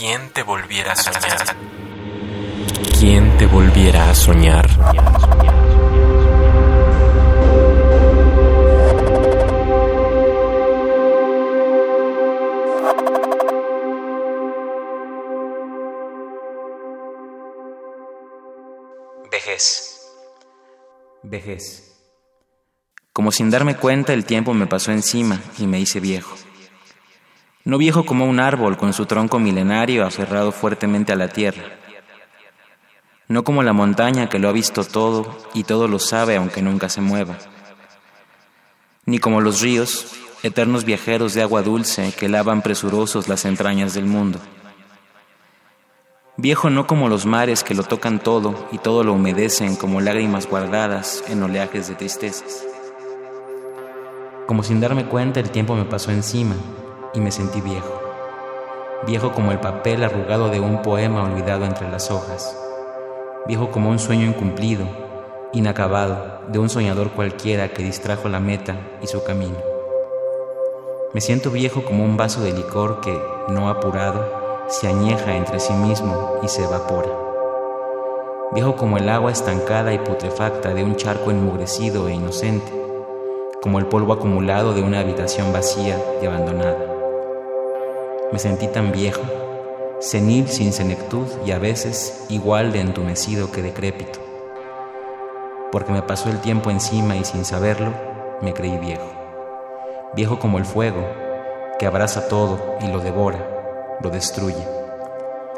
¿Quién te volviera a soñar? ¿Quién te volviera a soñar? Vejez. Vejez. Como sin darme cuenta, el tiempo me pasó encima y me hice viejo. No viejo como un árbol con su tronco milenario aferrado fuertemente a la tierra. No como la montaña que lo ha visto todo y todo lo sabe aunque nunca se mueva. Ni como los ríos, eternos viajeros de agua dulce que lavan presurosos las entrañas del mundo. Viejo no como los mares que lo tocan todo y todo lo humedecen como lágrimas guardadas en oleajes de tristezas. Como sin darme cuenta el tiempo me pasó encima y me sentí viejo. Viejo como el papel arrugado de un poema olvidado entre las hojas. Viejo como un sueño incumplido, inacabado, de un soñador cualquiera que distrajo la meta y su camino. Me siento viejo como un vaso de licor que, no apurado, se añeja entre sí mismo y se evapora. Viejo como el agua estancada y putrefacta de un charco enmugrecido e inocente, como el polvo acumulado de una habitación vacía y abandonada. Me sentí tan viejo, senil sin senectud y a veces igual de entumecido que decrépito. Porque me pasó el tiempo encima y sin saberlo, me creí viejo. Viejo como el fuego, que abraza todo y lo devora lo destruye,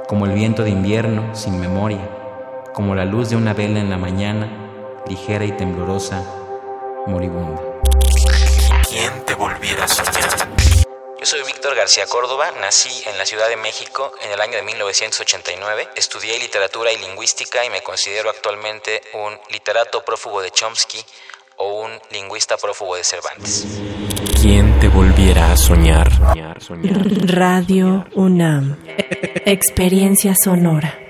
como el viento de invierno sin memoria, como la luz de una vela en la mañana, ligera y temblorosa, moribunda. ¿Quién te volviera a soñar? Yo soy Víctor García Córdoba, nací en la Ciudad de México en el año de 1989, estudié literatura y lingüística y me considero actualmente un literato prófugo de Chomsky o un lingüista prófugo de Cervantes. ¿Quién te volviera a soñar? Radio UNAM. Experiencia sonora.